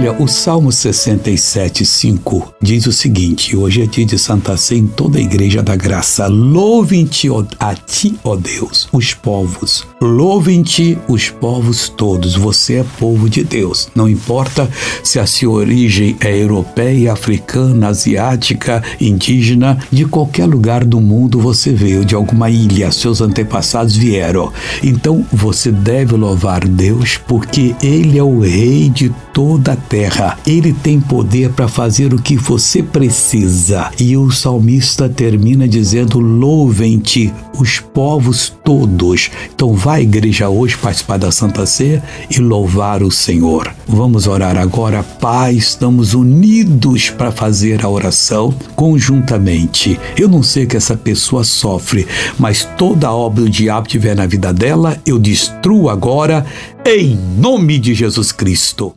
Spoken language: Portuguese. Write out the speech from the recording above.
Olha, o Salmo 67, 5 diz o seguinte: Hoje é dia de Santa Ceia em toda a igreja da graça. Louvem-te a ti, ó Deus, os povos. Louvem-te os povos todos. Você é povo de Deus. Não importa se a sua origem é europeia, africana, asiática, indígena, de qualquer lugar do mundo você veio, de alguma ilha, seus antepassados vieram. Então você deve louvar Deus porque Ele é o Rei de toda a terra. Ele tem poder para fazer o que você precisa. E o salmista termina dizendo: Louvem-te os povos todos. Então vá à igreja hoje participar da Santa Ceia e louvar o Senhor. Vamos orar agora, Pai. Estamos unidos para fazer a oração conjuntamente. Eu não sei que essa pessoa sofre, mas toda obra do diabo tiver na vida dela, eu destruo agora em nome de Jesus Cristo.